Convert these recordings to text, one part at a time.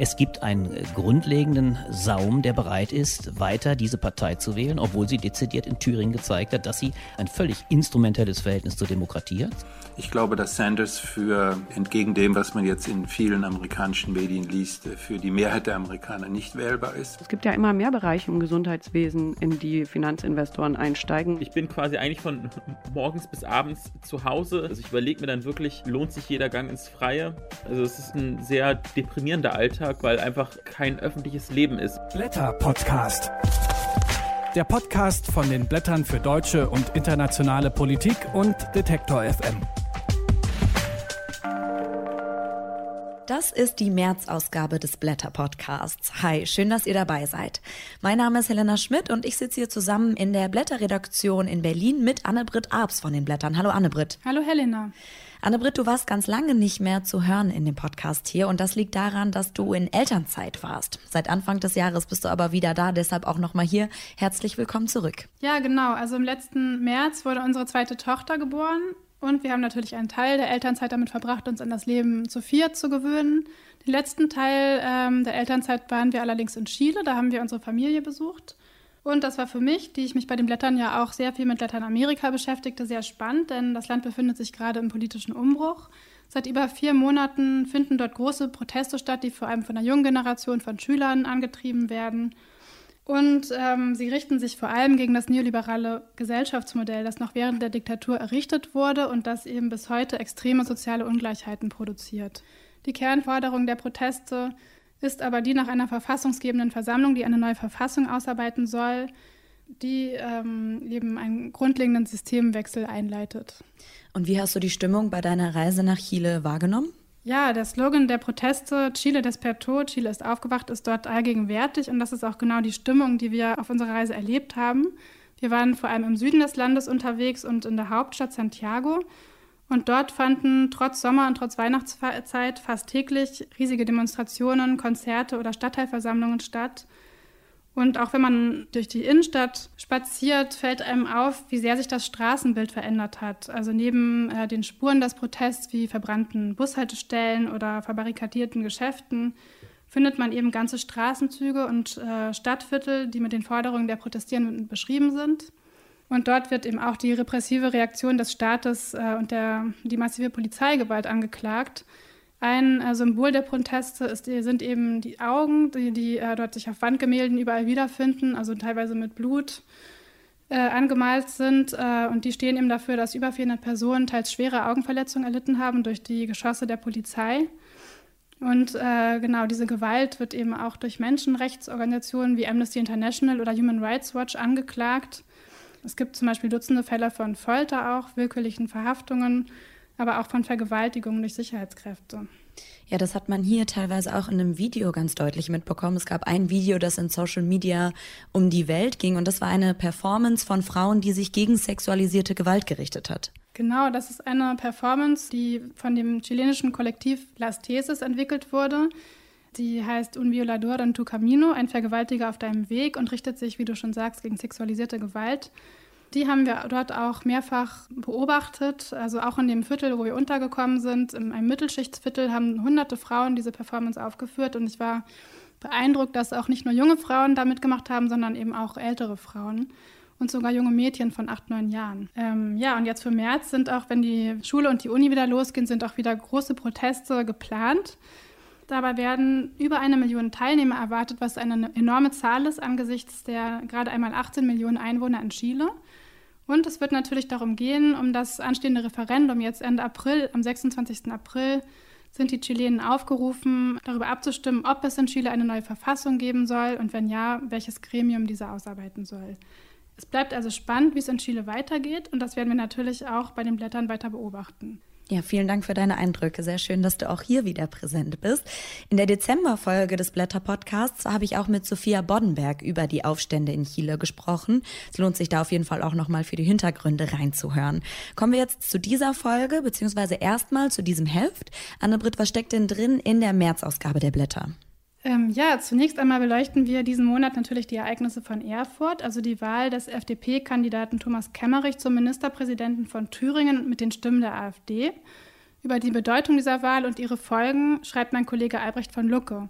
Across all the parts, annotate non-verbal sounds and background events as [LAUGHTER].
Es gibt einen grundlegenden Saum, der bereit ist, weiter diese Partei zu wählen, obwohl sie dezidiert in Thüringen gezeigt hat, dass sie ein völlig instrumentelles Verhältnis zur Demokratie hat. Ich glaube, dass Sanders für, entgegen dem, was man jetzt in vielen amerikanischen Medien liest, für die Mehrheit der Amerikaner nicht wählbar ist. Es gibt ja immer mehr Bereiche im Gesundheitswesen, in die Finanzinvestoren einsteigen. Ich bin quasi eigentlich von morgens bis abends zu Hause. Also ich überlege mir dann wirklich, lohnt sich jeder Gang ins Freie? Also es ist ein sehr deprimierender Alltag, weil einfach kein öffentliches Leben ist. Blätter Podcast. Der Podcast von den Blättern für deutsche und internationale Politik und Detektor FM. Das ist die März-Ausgabe des Blätter-Podcasts. Hi, schön, dass ihr dabei seid. Mein Name ist Helena Schmidt und ich sitze hier zusammen in der Blätterredaktion in Berlin mit Anne-Britt Arps von den Blättern. Hallo Anne-Britt. Hallo Helena. Anne-Britt, du warst ganz lange nicht mehr zu hören in dem Podcast hier und das liegt daran, dass du in Elternzeit warst. Seit Anfang des Jahres bist du aber wieder da, deshalb auch nochmal hier. Herzlich willkommen zurück. Ja, genau. Also im letzten März wurde unsere zweite Tochter geboren und wir haben natürlich einen Teil der Elternzeit damit verbracht, uns an das Leben zu viert zu gewöhnen. Den letzten Teil ähm, der Elternzeit waren wir allerdings in Chile. Da haben wir unsere Familie besucht. Und das war für mich, die ich mich bei den Blättern ja auch sehr viel mit Lateinamerika beschäftigte, sehr spannend, denn das Land befindet sich gerade im politischen Umbruch. Seit über vier Monaten finden dort große Proteste statt, die vor allem von der jungen Generation von Schülern angetrieben werden. Und ähm, sie richten sich vor allem gegen das neoliberale Gesellschaftsmodell, das noch während der Diktatur errichtet wurde und das eben bis heute extreme soziale Ungleichheiten produziert. Die Kernforderung der Proteste ist aber die nach einer verfassungsgebenden Versammlung, die eine neue Verfassung ausarbeiten soll, die ähm, eben einen grundlegenden Systemwechsel einleitet. Und wie hast du die Stimmung bei deiner Reise nach Chile wahrgenommen? Ja, der Slogan der Proteste Chile despertó, Chile ist aufgewacht, ist dort allgegenwärtig und das ist auch genau die Stimmung, die wir auf unserer Reise erlebt haben. Wir waren vor allem im Süden des Landes unterwegs und in der Hauptstadt Santiago und dort fanden trotz Sommer- und trotz Weihnachtszeit fast täglich riesige Demonstrationen, Konzerte oder Stadtteilversammlungen statt. Und auch wenn man durch die Innenstadt spaziert, fällt einem auf, wie sehr sich das Straßenbild verändert hat. Also neben äh, den Spuren des Protests wie verbrannten Bushaltestellen oder verbarrikadierten Geschäften findet man eben ganze Straßenzüge und äh, Stadtviertel, die mit den Forderungen der Protestierenden beschrieben sind. Und dort wird eben auch die repressive Reaktion des Staates äh, und der, die massive Polizeigewalt angeklagt. Ein äh, Symbol der Proteste ist, sind eben die Augen, die, die äh, dort sich auf Wandgemälden überall wiederfinden, also teilweise mit Blut äh, angemalt sind. Äh, und die stehen eben dafür, dass über 400 Personen teils schwere Augenverletzungen erlitten haben durch die Geschosse der Polizei. Und äh, genau diese Gewalt wird eben auch durch Menschenrechtsorganisationen wie Amnesty International oder Human Rights Watch angeklagt. Es gibt zum Beispiel Dutzende Fälle von Folter auch, willkürlichen Verhaftungen aber auch von Vergewaltigungen durch Sicherheitskräfte. Ja, das hat man hier teilweise auch in einem Video ganz deutlich mitbekommen. Es gab ein Video, das in Social Media um die Welt ging und das war eine Performance von Frauen, die sich gegen sexualisierte Gewalt gerichtet hat. Genau, das ist eine Performance, die von dem chilenischen Kollektiv Las Teses entwickelt wurde. Die heißt Un Violador en tu Camino, ein Vergewaltiger auf deinem Weg und richtet sich, wie du schon sagst, gegen sexualisierte Gewalt. Die haben wir dort auch mehrfach beobachtet. Also auch in dem Viertel, wo wir untergekommen sind, in einem Mittelschichtsviertel, haben hunderte Frauen diese Performance aufgeführt. Und ich war beeindruckt, dass auch nicht nur junge Frauen da mitgemacht haben, sondern eben auch ältere Frauen und sogar junge Mädchen von acht, neun Jahren. Ähm, ja, und jetzt für März sind auch, wenn die Schule und die Uni wieder losgehen, sind auch wieder große Proteste geplant. Dabei werden über eine Million Teilnehmer erwartet, was eine enorme Zahl ist angesichts der gerade einmal 18 Millionen Einwohner in Chile. Und es wird natürlich darum gehen, um das anstehende Referendum jetzt Ende April, am 26. April, sind die Chilenen aufgerufen, darüber abzustimmen, ob es in Chile eine neue Verfassung geben soll und wenn ja, welches Gremium diese ausarbeiten soll. Es bleibt also spannend, wie es in Chile weitergeht und das werden wir natürlich auch bei den Blättern weiter beobachten. Ja, vielen Dank für deine Eindrücke. Sehr schön, dass du auch hier wieder präsent bist. In der Dezemberfolge des Blätter Podcasts habe ich auch mit Sophia Boddenberg über die Aufstände in Chile gesprochen. Es lohnt sich da auf jeden Fall auch nochmal für die Hintergründe reinzuhören. Kommen wir jetzt zu dieser Folge, beziehungsweise erstmal zu diesem Heft. Anne-Britt, was steckt denn drin in der Märzausgabe der Blätter? Ähm, ja, zunächst einmal beleuchten wir diesen Monat natürlich die Ereignisse von Erfurt, also die Wahl des FDP-Kandidaten Thomas Kemmerich zum Ministerpräsidenten von Thüringen mit den Stimmen der AfD. Über die Bedeutung dieser Wahl und ihre Folgen schreibt mein Kollege Albrecht von Lucke.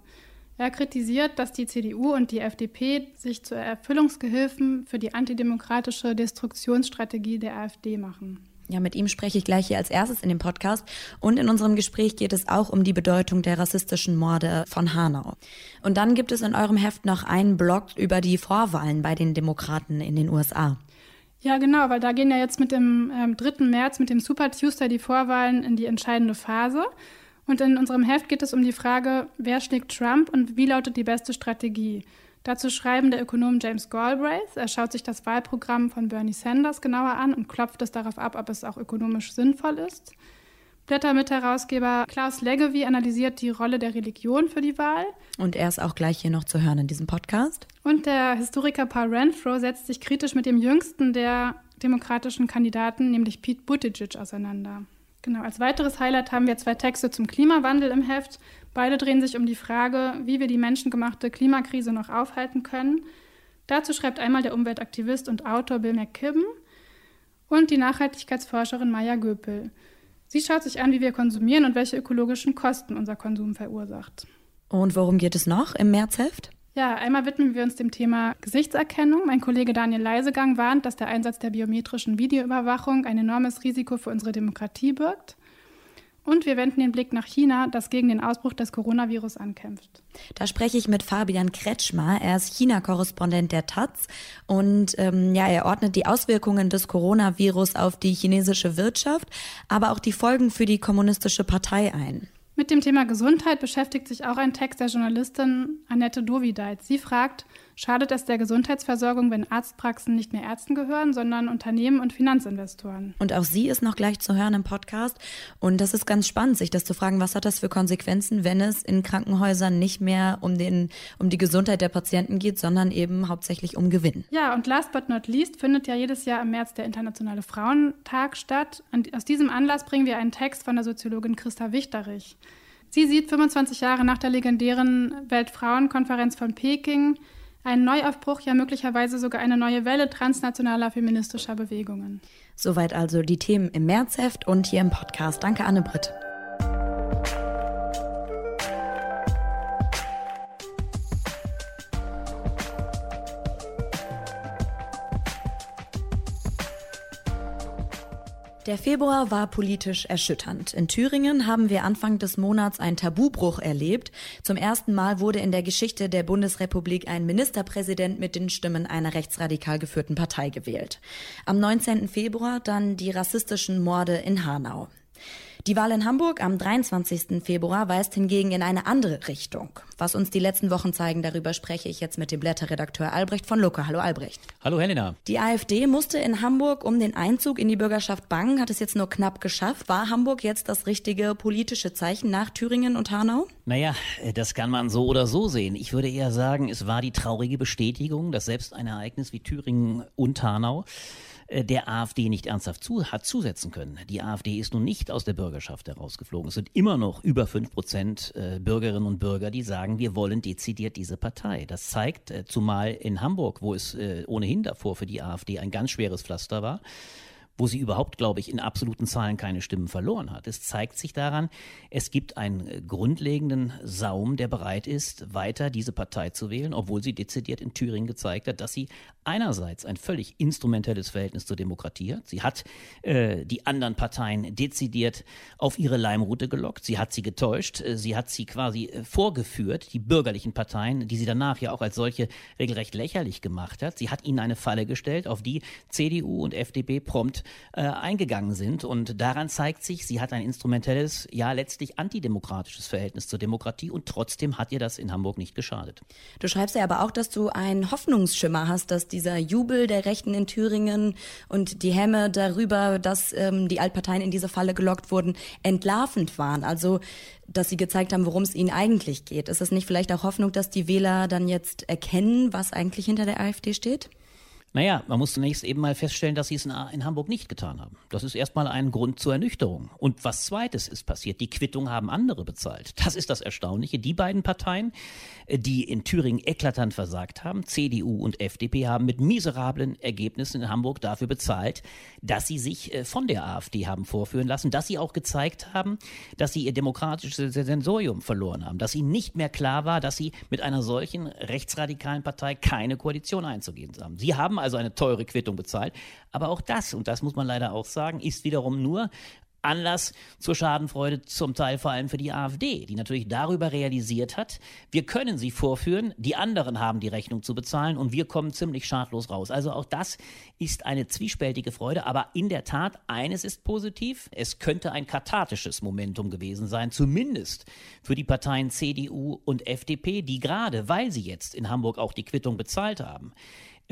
Er kritisiert, dass die CDU und die FDP sich zu Erfüllungsgehilfen für die antidemokratische Destruktionsstrategie der AfD machen. Ja, mit ihm spreche ich gleich hier als erstes in dem Podcast. Und in unserem Gespräch geht es auch um die Bedeutung der rassistischen Morde von Hanau. Und dann gibt es in eurem Heft noch einen Blog über die Vorwahlen bei den Demokraten in den USA. Ja, genau, weil da gehen ja jetzt mit dem ähm, 3. März, mit dem Super Tuesday, die Vorwahlen in die entscheidende Phase. Und in unserem Heft geht es um die Frage, wer schlägt Trump und wie lautet die beste Strategie? Dazu schreiben der Ökonom James Galbraith. Er schaut sich das Wahlprogramm von Bernie Sanders genauer an und klopft es darauf ab, ob es auch ökonomisch sinnvoll ist. Blättermitherausgeber Klaus Leggevi analysiert die Rolle der Religion für die Wahl. Und er ist auch gleich hier noch zu hören in diesem Podcast. Und der Historiker Paul Renfro setzt sich kritisch mit dem jüngsten der demokratischen Kandidaten, nämlich Pete Buttigieg, auseinander. Genau, als weiteres Highlight haben wir zwei Texte zum Klimawandel im Heft. Beide drehen sich um die Frage, wie wir die menschengemachte Klimakrise noch aufhalten können. Dazu schreibt einmal der Umweltaktivist und Autor Bill McKibben und die Nachhaltigkeitsforscherin Maya Göpel. Sie schaut sich an, wie wir konsumieren und welche ökologischen Kosten unser Konsum verursacht. Und worum geht es noch im Märzheft? Ja, einmal widmen wir uns dem Thema Gesichtserkennung. Mein Kollege Daniel Leisegang warnt, dass der Einsatz der biometrischen Videoüberwachung ein enormes Risiko für unsere Demokratie birgt. Und wir wenden den Blick nach China, das gegen den Ausbruch des Coronavirus ankämpft. Da spreche ich mit Fabian Kretschmer. Er ist China-Korrespondent der Taz und ähm, ja, er ordnet die Auswirkungen des Coronavirus auf die chinesische Wirtschaft, aber auch die Folgen für die kommunistische Partei ein. Mit dem Thema Gesundheit beschäftigt sich auch ein Text der Journalistin Annette Dovideit. Sie fragt, schadet es der Gesundheitsversorgung, wenn Arztpraxen nicht mehr Ärzten gehören, sondern Unternehmen und Finanzinvestoren? Und auch sie ist noch gleich zu hören im Podcast. Und das ist ganz spannend, sich das zu fragen, was hat das für Konsequenzen, wenn es in Krankenhäusern nicht mehr um, den, um die Gesundheit der Patienten geht, sondern eben hauptsächlich um Gewinn. Ja, und last but not least findet ja jedes Jahr im März der Internationale Frauentag statt. Und aus diesem Anlass bringen wir einen Text von der Soziologin Christa Wichterich. Sie sieht 25 Jahre nach der legendären Weltfrauenkonferenz von Peking einen Neuaufbruch, ja möglicherweise sogar eine neue Welle transnationaler feministischer Bewegungen. Soweit also die Themen im Märzheft und hier im Podcast. Danke, Anne-Britt. Der Februar war politisch erschütternd. In Thüringen haben wir Anfang des Monats einen Tabubruch erlebt. Zum ersten Mal wurde in der Geschichte der Bundesrepublik ein Ministerpräsident mit den Stimmen einer rechtsradikal geführten Partei gewählt. Am 19. Februar dann die rassistischen Morde in Hanau. Die Wahl in Hamburg am 23. Februar weist hingegen in eine andere Richtung. Was uns die letzten Wochen zeigen, darüber spreche ich jetzt mit dem Blätterredakteur Albrecht von Lucke. Hallo Albrecht. Hallo Helena. Die AfD musste in Hamburg um den Einzug in die Bürgerschaft bangen, hat es jetzt nur knapp geschafft. War Hamburg jetzt das richtige politische Zeichen nach Thüringen und Hanau? Naja, das kann man so oder so sehen. Ich würde eher sagen, es war die traurige Bestätigung, dass selbst ein Ereignis wie Thüringen und Hanau äh, der AfD nicht ernsthaft zu, hat zusetzen können. Die AfD ist nun nicht aus der Bürgerschaft herausgeflogen. Es sind immer noch über fünf Prozent äh, Bürgerinnen und Bürger, die sagen, wir wollen dezidiert diese Partei. Das zeigt, äh, zumal in Hamburg, wo es ohnehin davor für die AfD ein ganz schweres Pflaster war, wo sie überhaupt, glaube ich, in absoluten Zahlen keine Stimmen verloren hat. Es zeigt sich daran, es gibt einen äh, grundlegenden Saum, der bereit ist, weiter diese Partei zu wählen, obwohl sie dezidiert in Thüringen gezeigt hat, dass sie einerseits ein völlig instrumentelles Verhältnis zur Demokratie hat. Sie hat äh, die anderen Parteien dezidiert auf ihre Leimroute gelockt. Sie hat sie getäuscht. Äh, sie hat sie quasi äh, vorgeführt, die bürgerlichen Parteien, die sie danach ja auch als solche regelrecht lächerlich gemacht hat. Sie hat ihnen eine Falle gestellt, auf die CDU und FDP prompt äh, eingegangen sind. Und daran zeigt sich, sie hat ein instrumentelles, ja letztlich antidemokratisches Verhältnis zur Demokratie und trotzdem hat ihr das in Hamburg nicht geschadet. Du schreibst ja aber auch, dass du einen Hoffnungsschimmer hast, dass dieser Jubel der Rechten in Thüringen und die Hämme darüber, dass ähm, die Altparteien in diese Falle gelockt wurden, entlarvend waren. Also dass sie gezeigt haben, worum es ihnen eigentlich geht. Ist es nicht vielleicht auch Hoffnung, dass die Wähler dann jetzt erkennen, was eigentlich hinter der AfD steht? Naja, man muss zunächst eben mal feststellen, dass sie es in, Hamburg nicht getan haben. Das ist erstmal ein Grund zur Ernüchterung. Und was zweites ist passiert, die Quittung haben andere bezahlt. Das ist das Erstaunliche. Die beiden Parteien, äh, die in Thüringen eklatant versagt haben, CDU und FDP, haben mit miserablen Ergebnissen in Hamburg dafür bezahlt, dass sie sich äh, von der AfD haben vorführen lassen, dass sie auch gezeigt haben, dass sie ihr demokratisches Sensorium verloren haben, dass ihnen nicht mehr klar war, dass sie mit einer solchen rechtsradikalen Partei keine Koalition einzugehen haben. Sie haben also eine teure Quittung bezahlt. Aber auch das, und das muss man leider auch sagen, ist wiederum nur Anlass zur Schadenfreude zum Teil vor allem für die AfD, die natürlich darüber realisiert hat, wir können sie vorführen, die anderen haben die Rechnung zu bezahlen und wir kommen ziemlich schadlos raus. Also auch das ist eine zwiespältige Freude, aber in der Tat, eines ist positiv, es könnte ein kathartisches Momentum gewesen sein, zumindest für die Parteien CDU und FDP, die gerade, weil sie jetzt in Hamburg auch die Quittung bezahlt haben,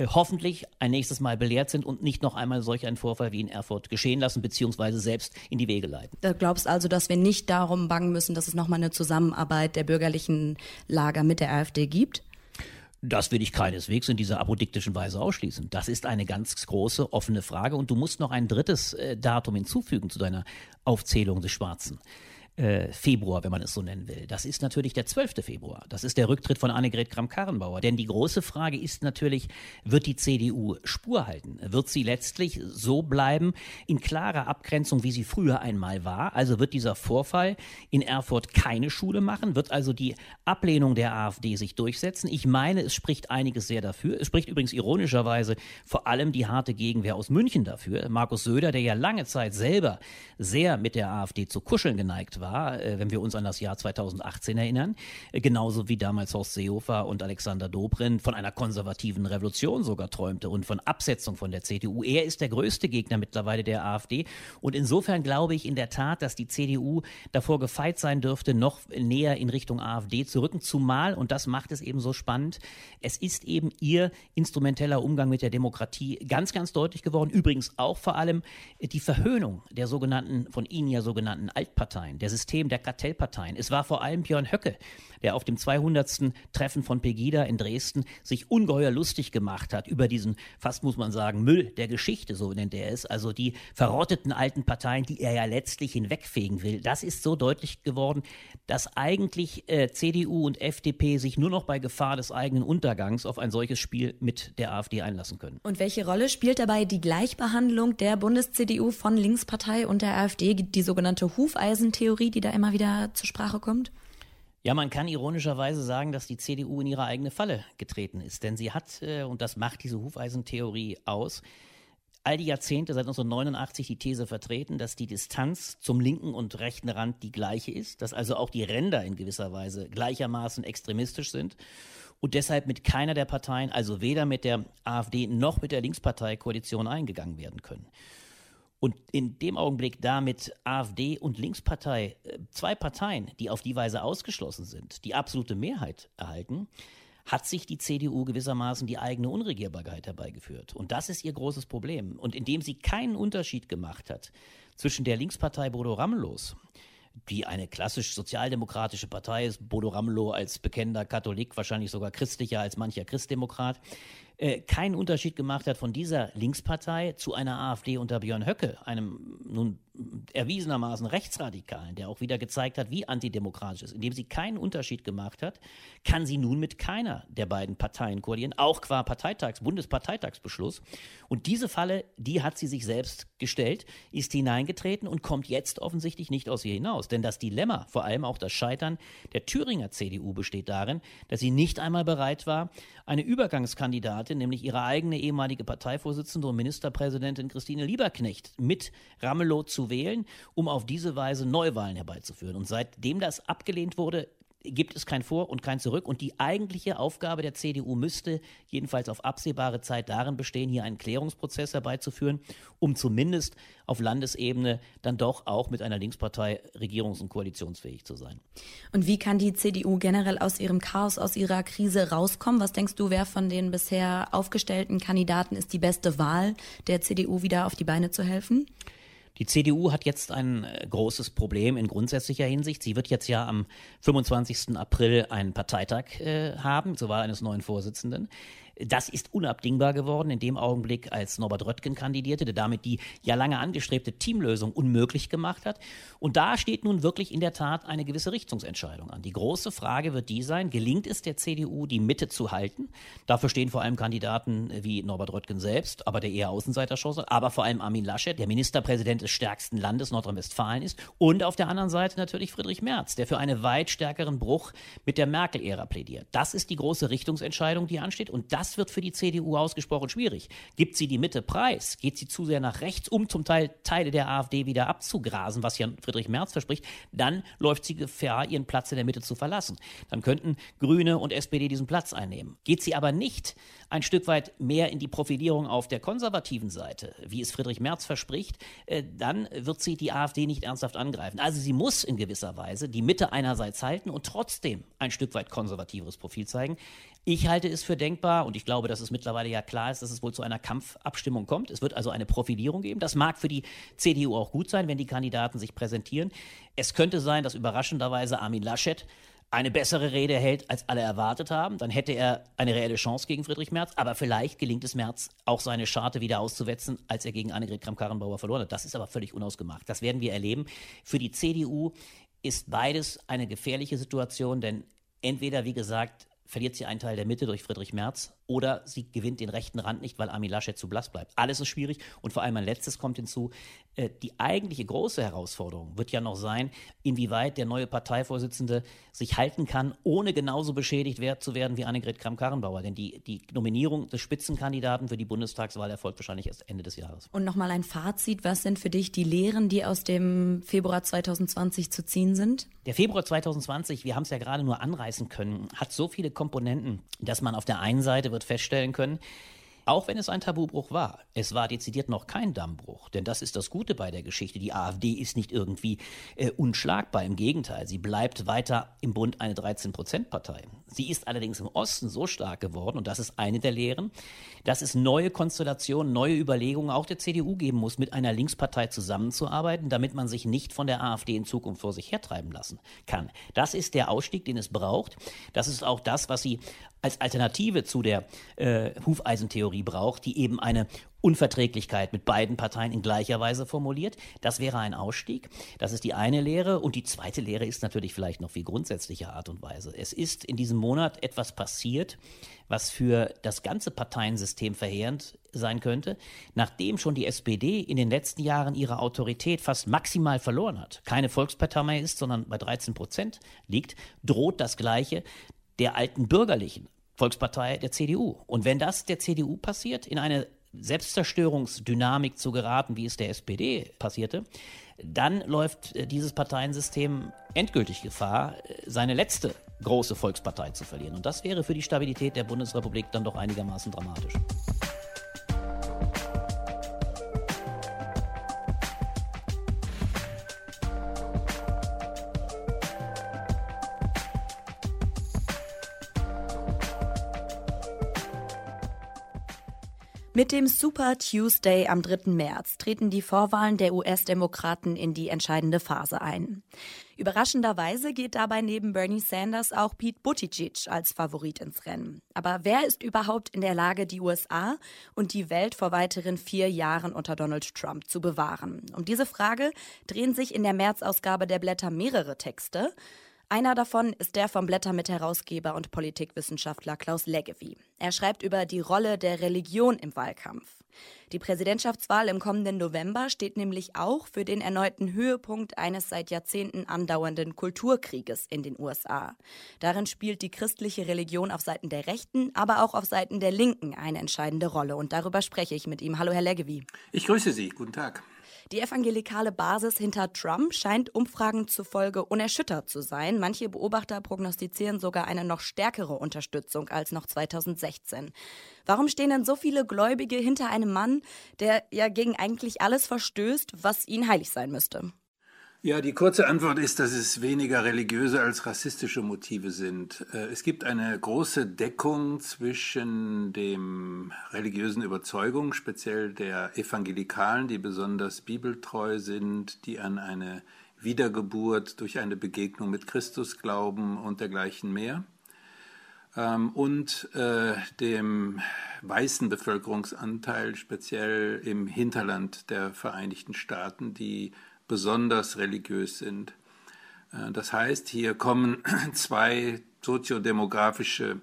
hoffentlich ein nächstes Mal belehrt sind und nicht noch einmal solch einen Vorfall wie in Erfurt geschehen lassen, beziehungsweise selbst in die Wege leiten. Du glaubst also, dass wir nicht darum bangen müssen, dass es nochmal eine Zusammenarbeit der bürgerlichen Lager mit der AfD gibt? Das will ich keineswegs in dieser apodiktischen Weise ausschließen. Das ist eine ganz große offene Frage und du musst noch ein drittes äh, Datum hinzufügen zu deiner Aufzählung des Schwarzen äh, Februar, wenn man es so nennen will. Das ist natürlich der 12. Februar. Das ist der Rücktritt von Annegret Kramp-Karrenbauer. Denn die große Frage ist natürlich, wird die CDU Spur halten? Wird sie letztlich so bleiben in klarer Abgrenzung, wie sie früher einmal war? Also wird dieser Vorfall in Erfurt keine Schule machen? Wird also die Ablehnung der AfD sich durchsetzen? Ich meine, es spricht einiges sehr dafür. Es spricht übrigens ironischerweise vor allem die harte Gegenwehr aus München dafür. Markus Söder, der ja lange Zeit selber sehr mit der AfD zu kuscheln geneigt war, war, äh, wenn wir uns an das Jahr 2018 erinnern, äh, genauso wie damals Horst Seehofer und Alexander Dobrindt von einer konservativen Revolution sogar träumte und von Absetzung von der CDU. Er ist der größte Gegner mittlerweile der AfD und insofern glaube ich in der Tat, dass die CDU davor gefeit sein dürfte, noch näher in Richtung AfD zu rücken, zumal, und das macht es eben so spannend, es ist eben ihr instrumenteller Umgang mit der Demokratie ganz, ganz deutlich geworden. Übrigens auch vor allem die Verhöhnung der sogenannten, von Ihnen ja sogenannten Altparteien, der System der Kartellparteien. Es war vor allem Björn Höcke, der auf dem 200. Treffen von Pegida in Dresden sich ungeheuer lustig gemacht hat über diesen, fast muss man sagen, Müll der Geschichte, so nennt er es, also die verrotteten alten Parteien, die er ja letztlich hinwegfegen will. Das ist so deutlich geworden, dass eigentlich äh, CDU und FDP sich nur noch bei Gefahr des eigenen Untergangs auf ein solches Spiel mit der AfD einlassen können. Und welche Rolle spielt dabei die Gleichbehandlung der Bundes-CDU von Linkspartei und der AfD, die sogenannte Hufeisentheorie? Theorie, die da immer wieder zur Sprache kommt? Ja, man kann ironischerweise sagen, dass die CDU in ihre eigene Falle getreten ist. Denn sie hat, äh, und das macht diese Hufeisentheorie aus, all die Jahrzehnte seit 1989 die These vertreten, dass die Distanz zum linken und rechten Rand die gleiche ist, dass also auch die Ränder in gewisser Weise gleichermaßen extremistisch sind und deshalb mit keiner der Parteien, also weder mit der AfD noch mit der Linkspartei Koalition eingegangen werden können. Und in dem Augenblick damit AfD und Linkspartei, äh, zwei Parteien, die auf die Weise ausgeschlossen sind, die absolute Mehrheit erhalten, hat sich die CDU gewissermaßen die eigene Unregierbarkeit herbeigeführt. Und das ist ihr großes Problem. Und indem sie keinen Unterschied gemacht hat zwischen der Linkspartei Bodo Ramelows, die eine klassisch sozialdemokratische Partei ist, Bodo Ramelow als bekennender Katholik, wahrscheinlich sogar christlicher als mancher Christdemokrat, äh, keinen Unterschied gemacht hat von dieser Linkspartei zu einer AfD unter Björn Höcke, einem nun erwiesenermaßen Rechtsradikalen, der auch wieder gezeigt hat, wie antidemokratisch ist. Indem sie keinen Unterschied gemacht hat, kann sie nun mit keiner der beiden Parteien koalieren, auch qua Parteitags, Bundesparteitagsbeschluss. Und diese Falle, die hat sie sich selbst gestellt, ist hineingetreten und kommt jetzt offensichtlich nicht aus ihr hinaus. Denn das Dilemma, vor allem auch das Scheitern der Thüringer CDU besteht darin, dass sie nicht einmal bereit war, eine Übergangskandidatin, nämlich ihre eigene ehemalige Parteivorsitzende und Ministerpräsidentin Christine Lieberknecht, mit Ramelow zu wählen, um auf diese Weise Neuwahlen herbeizuführen. Und seitdem das abgelehnt wurde, gibt es kein Vor und kein Zurück. Und die eigentliche Aufgabe der CDU müsste jedenfalls auf absehbare Zeit darin bestehen, hier einen Klärungsprozess herbeizuführen, um zumindest auf Landesebene dann doch auch mit einer Linkspartei regierungs- und koalitionsfähig zu sein. Und wie kann die CDU generell aus ihrem Chaos, aus ihrer Krise rauskommen? Was denkst du, wer von den bisher aufgestellten Kandidaten ist die beste Wahl, der CDU wieder auf die Beine zu helfen? Die CDU hat jetzt ein äh, großes Problem in grundsätzlicher Hinsicht. Sie wird jetzt ja am 25. April einen Parteitag äh, haben, zur Wahl eines neuen Vorsitzenden. Das ist unabdingbar geworden in dem Augenblick, als Norbert Röttgen kandidierte, der damit die ja lange angestrebte Teamlösung unmöglich gemacht hat. Und da steht nun wirklich in der Tat eine gewisse Richtungsentscheidung an. Die große Frage wird die sein, gelingt es der CDU, die Mitte zu halten? Dafür stehen vor allem Kandidaten wie Norbert Röttgen selbst, aber der eher Außenseiterschosse, aber vor allem Armin Laschet, der Ministerpräsident des stärksten Landes Nordrhein-Westfalen ist. Und auf der anderen Seite natürlich Friedrich Merz, der für einen weit stärkeren Bruch mit der Merkel-Ära plädiert. Das ist die große Richtungsentscheidung, die ansteht. Und das das wird für die CDU ausgesprochen schwierig. Gibt sie die Mitte preis? Geht sie zu sehr nach rechts, um zum Teil Teile der AfD wieder abzugrasen, was ja Friedrich Merz verspricht? Dann läuft sie Gefahr, ihren Platz in der Mitte zu verlassen. Dann könnten Grüne und SPD diesen Platz einnehmen. Geht sie aber nicht ein Stück weit mehr in die Profilierung auf der konservativen Seite, wie es Friedrich Merz verspricht, äh, dann wird sie die AfD nicht ernsthaft angreifen. Also sie muss in gewisser Weise die Mitte einerseits halten und trotzdem ein Stück weit konservativeres Profil zeigen. Ich halte es für denkbar und ich glaube, dass es mittlerweile ja klar ist, dass es wohl zu einer Kampfabstimmung kommt. Es wird also eine Profilierung geben. Das mag für die CDU auch gut sein, wenn die Kandidaten sich präsentieren. Es könnte sein, dass überraschenderweise Armin Laschet eine bessere Rede hält, als alle erwartet haben, dann hätte er eine reelle Chance gegen Friedrich Merz. Aber vielleicht gelingt es Merz, auch seine Scharte wieder auszuwetzen, als er gegen Annegret Kramp-Karrenbauer verloren hat. Das ist aber völlig unausgemacht. Das werden wir erleben. Für die CDU ist beides eine gefährliche Situation, denn entweder, wie gesagt, verliert sie einen Teil der Mitte durch Friedrich Merz oder sie gewinnt den rechten Rand nicht, weil Armin Laschet zu blass bleibt. Alles ist schwierig und vor allem ein letztes kommt hinzu. Äh, die eigentliche große Herausforderung wird ja noch sein, inwieweit der neue Parteivorsitzende sich halten kann, ohne genauso beschädigt zu werden wie Annegret Kramp-Karrenbauer. Denn die, die Nominierung des Spitzenkandidaten für die Bundestagswahl erfolgt wahrscheinlich erst Ende des Jahres. Und nochmal ein Fazit. Was sind für dich die Lehren, die aus dem Februar 2020 zu ziehen sind? Der Februar 2020, wir haben es ja gerade nur anreißen können, hat so viele Komponenten, dass man auf der einen Seite wird feststellen können, auch wenn es ein Tabubruch war, es war dezidiert noch kein Dammbruch, denn das ist das Gute bei der Geschichte. Die AfD ist nicht irgendwie äh, unschlagbar, im Gegenteil, sie bleibt weiter im Bund eine 13-Prozent-Partei. Sie ist allerdings im Osten so stark geworden, und das ist eine der Lehren, dass es neue Konstellationen, neue Überlegungen auch der CDU geben muss, mit einer Linkspartei zusammenzuarbeiten, damit man sich nicht von der AfD in Zukunft vor sich hertreiben lassen kann. Das ist der Ausstieg, den es braucht. Das ist auch das, was sie als Alternative zu der äh, Hufeisentheorie braucht, die eben eine Unverträglichkeit mit beiden Parteien in gleicher Weise formuliert. Das wäre ein Ausstieg. Das ist die eine Lehre. Und die zweite Lehre ist natürlich vielleicht noch viel grundsätzlicher Art und Weise. Es ist in diesem Monat etwas passiert, was für das ganze Parteiensystem verheerend sein könnte, nachdem schon die SPD in den letzten Jahren ihre Autorität fast maximal verloren hat, keine Volkspartei mehr ist, sondern bei 13 Prozent liegt, droht das Gleiche der alten bürgerlichen Volkspartei der CDU. Und wenn das der CDU passiert, in eine Selbstzerstörungsdynamik zu geraten, wie es der SPD passierte, dann läuft äh, dieses Parteiensystem endgültig Gefahr, äh, seine letzte große Volkspartei zu verlieren. Und das wäre für die Stabilität der Bundesrepublik dann doch einigermaßen dramatisch. Mit dem Super Tuesday am 3. März treten die Vorwahlen der US-Demokraten in die entscheidende Phase ein. Überraschenderweise geht dabei neben Bernie Sanders auch Pete Buttigieg als Favorit ins Rennen. Aber wer ist überhaupt in der Lage, die USA und die Welt vor weiteren vier Jahren unter Donald Trump zu bewahren? Um diese Frage drehen sich in der März-Ausgabe der Blätter mehrere Texte. Einer davon ist der vom Blätter-Mitherausgeber und Politikwissenschaftler Klaus Leggevi. Er schreibt über die Rolle der Religion im Wahlkampf. Die Präsidentschaftswahl im kommenden November steht nämlich auch für den erneuten Höhepunkt eines seit Jahrzehnten andauernden Kulturkrieges in den USA. Darin spielt die christliche Religion auf Seiten der Rechten, aber auch auf Seiten der Linken eine entscheidende Rolle. Und darüber spreche ich mit ihm. Hallo, Herr Leggevi. Ich grüße Sie. Guten Tag. Die evangelikale Basis hinter Trump scheint Umfragen zufolge unerschüttert zu sein. Manche Beobachter prognostizieren sogar eine noch stärkere Unterstützung als noch 2016. Warum stehen denn so viele Gläubige hinter einem Mann, der ja gegen eigentlich alles verstößt, was ihn heilig sein müsste? Ja, die kurze Antwort ist, dass es weniger religiöse als rassistische Motive sind. Äh, es gibt eine große Deckung zwischen dem religiösen Überzeugung, speziell der Evangelikalen, die besonders bibeltreu sind, die an eine Wiedergeburt durch eine Begegnung mit Christus glauben und dergleichen mehr. ähm, und äh, dem weißen Bevölkerungsanteil, speziell im Hinterland der Vereinigten Staaten, die besonders religiös sind. Äh, das heißt, hier kommen [CLEARS THROAT] zwei soziodemografische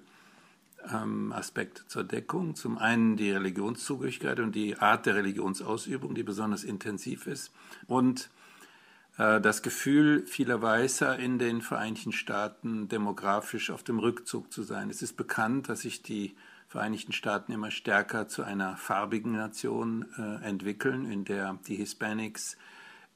ähm, Aspekte zur Deckung. Zum einen die Religionszugehörigkeit und die Art der Religionsausübung, die besonders intensiv ist. Und äh, das Gefühl vieler Weißer in den Vereinigten Staaten demografisch auf dem Rückzug zu sein. Es ist bekannt, dass sich die Vereinigten Staaten immer stärker zu einer farbigen Nation äh, entwickeln, in der die Hispanics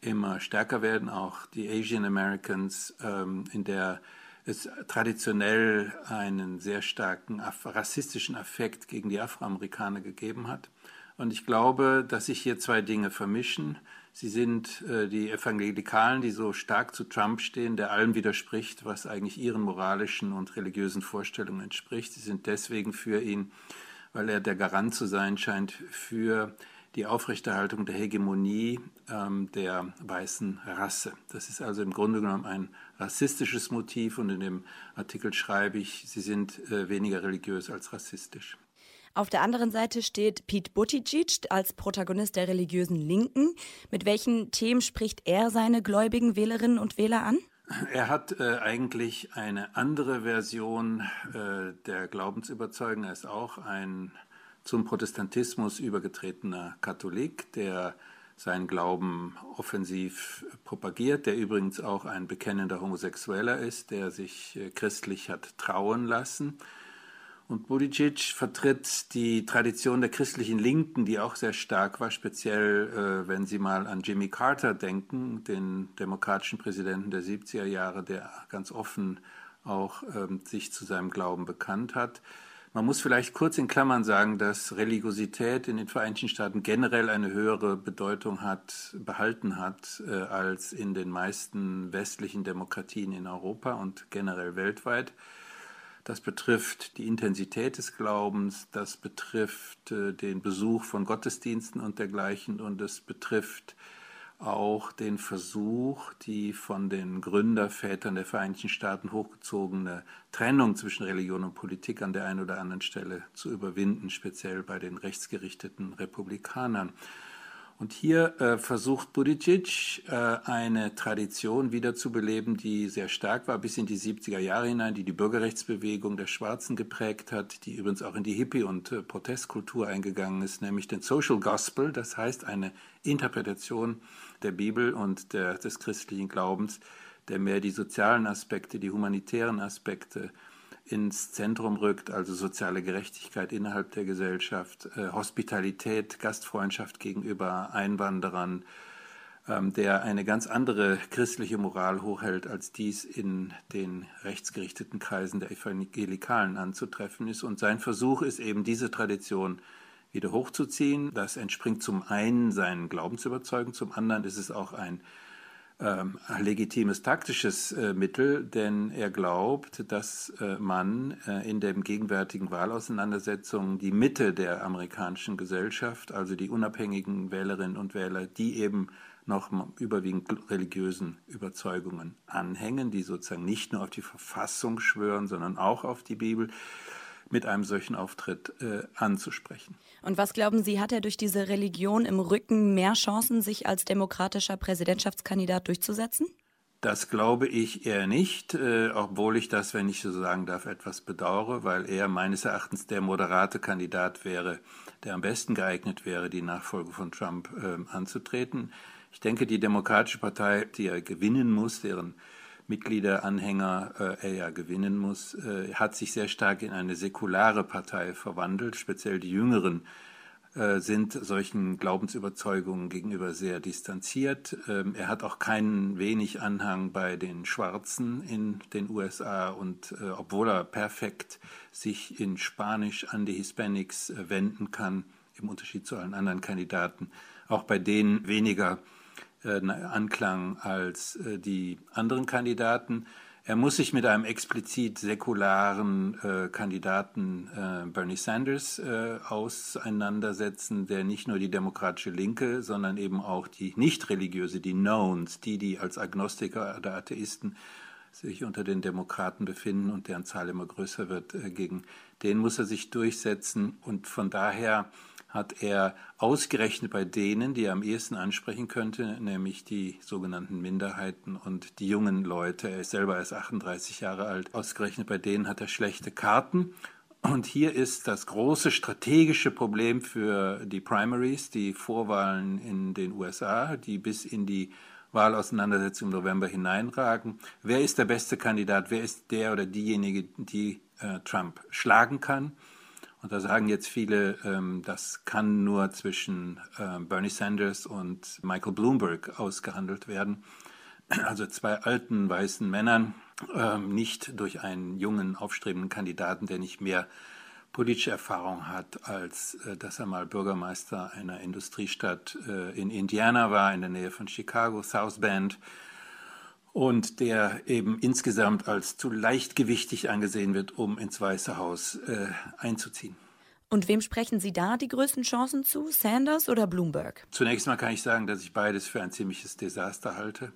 immer stärker werden, auch die Asian Americans, ähm, in der es traditionell einen sehr starken rassistischen Affekt gegen die Afroamerikaner gegeben hat. Und ich glaube, dass sich hier zwei Dinge vermischen. Sie sind äh, die Evangelikalen, die so stark zu Trump stehen, der allem widerspricht, was eigentlich ihren moralischen und religiösen Vorstellungen entspricht. Sie sind deswegen für ihn, weil er der Garant zu sein scheint für die Aufrechterhaltung der Hegemonie ähm, der weißen Rasse. Das ist also im Grunde genommen ein rassistisches Motiv und in dem Artikel schreibe ich, sie sind äh, weniger religiös als rassistisch. Auf der anderen Seite steht Pete Buttigieg als Protagonist der religiösen Linken. Mit welchen Themen spricht er seine gläubigen Wählerinnen und Wähler an? Er hat äh, eigentlich eine andere Version äh, der Glaubensüberzeugung. Er ist auch ein zum Protestantismus übergetretener Katholik, der seinen Glauben offensiv propagiert, der übrigens auch ein bekennender Homosexueller ist, der sich äh, christlich hat trauen lassen. Und Buttigieg vertritt die Tradition der christlichen Linken, die auch sehr stark war, speziell äh, wenn Sie mal an Jimmy Carter denken, den demokratischen Präsidenten der 70er Jahre, der ganz offen auch ähm, sich zu seinem Glauben bekannt hat. Man muss vielleicht kurz in Klammern sagen, dass Religiosität in den Vereinigten Staaten generell eine höhere Bedeutung hat, behalten hat, äh, als in den meisten westlichen Demokratien in Europa und generell weltweit. Das betrifft die Intensität des Glaubens, das betrifft äh, den Besuch von Gottesdiensten und dergleichen und es betrifft auch den Versuch, die von den Gründervätern der Vereinigten Staaten hochgezogene Trennung zwischen Religion und Politik an der einen oder anderen Stelle zu überwinden, speziell bei den rechtsgerichteten Republikanern. Und hier äh, versucht Buttigieg äh, eine Tradition wiederzubeleben, die sehr stark war bis in die 70er Jahre hinein, die die Bürgerrechtsbewegung der Schwarzen geprägt hat, die übrigens auch in die Hippie- und äh, Protestkultur eingegangen ist, nämlich den Social Gospel, das heißt eine Interpretation der Bibel und der, des christlichen Glaubens, der mehr die sozialen Aspekte, die humanitären Aspekte ins Zentrum rückt, also soziale Gerechtigkeit innerhalb der Gesellschaft, äh, Hospitalität, Gastfreundschaft gegenüber Einwanderern, ähm, der eine ganz andere christliche Moral hochhält, als dies in den rechtsgerichteten Kreisen der Evangelikalen anzutreffen ist. Und sein Versuch ist eben, diese Tradition wieder hochzuziehen. Das entspringt zum einen seinen Glaubensüberzeugung, zum anderen ist es auch ein ähm, legitimes taktisches äh, Mittel, denn er glaubt, dass äh, man äh, in den gegenwärtigen Wahlauseinandersetzungen die Mitte der amerikanischen Gesellschaft, also die unabhängigen Wählerinnen und Wähler, die eben noch überwiegend religiösen Überzeugungen anhängen, die sozusagen nicht nur auf die Verfassung schwören, sondern auch auf die Bibel, mit einem solchen Auftritt äh, anzusprechen. Und was glauben Sie, hat er durch diese Religion im Rücken mehr Chancen, sich als demokratischer Präsidentschaftskandidat durchzusetzen? Das glaube ich eher nicht, äh, obwohl ich das, wenn ich so sagen darf, etwas bedauere, weil er meines Erachtens der moderate Kandidat wäre, der am besten geeignet wäre, die Nachfolge von Trump äh, anzutreten. Ich denke, die Demokratische Partei, die er gewinnen muss, deren Mitglieder, Anhänger äh, er ja gewinnen muss, äh, hat sich sehr stark in eine säkulare Partei verwandelt. Speziell die Jüngeren äh, sind solchen Glaubensüberzeugungen gegenüber sehr distanziert. Ähm, er hat auch keinen wenig Anhang bei den Schwarzen in den USA und äh, obwohl er perfekt sich in Spanisch an die Hispanics äh, wenden kann, im Unterschied zu allen anderen Kandidaten, auch bei denen weniger Anklang als äh, die anderen Kandidaten. Er muss sich mit einem explizit säkularen äh, Kandidaten äh, Bernie Sanders äh, auseinandersetzen, der nicht nur die demokratische Linke, sondern eben auch die nicht religiöse, die Knowns, die, die als Agnostiker oder Atheisten sich unter den Demokraten befinden und deren Zahl immer größer wird. Äh, gegen den muss er sich durchsetzen. Und von daher hat er ausgerechnet bei denen, die er am ehesten ansprechen könnte, nämlich die sogenannten Minderheiten und die jungen Leute. Er ist selber erst 38 Jahre alt. Ausgerechnet bei denen hat er schlechte Karten. Und hier ist das große strategische Problem für die Primaries, die Vorwahlen in den USA, die bis in die Wahlauseinandersetzung im November hineinragen. Wer ist der beste Kandidat? Wer ist der oder diejenige, die äh, Trump schlagen kann? Und da sagen jetzt viele, ähm, das kann nur zwischen äh, Bernie Sanders und Michael Bloomberg ausgehandelt werden. Also zwei alten weißen Männern, ähm, nicht durch einen jungen, aufstrebenden Kandidaten, der nicht mehr politische Erfahrung hat, als äh, dass er mal Bürgermeister einer Industriestadt äh, in Indiana war, in der Nähe von Chicago, South Bend, und der eben insgesamt als zu leichtgewichtig angesehen wird, um ins Weiße Haus äh, einzuziehen. Und wem sprechen Sie da die größten Chancen zu, Sanders oder Bloomberg? Zunächst mal kann ich sagen, dass ich beides für ein ziemliches Desaster halte.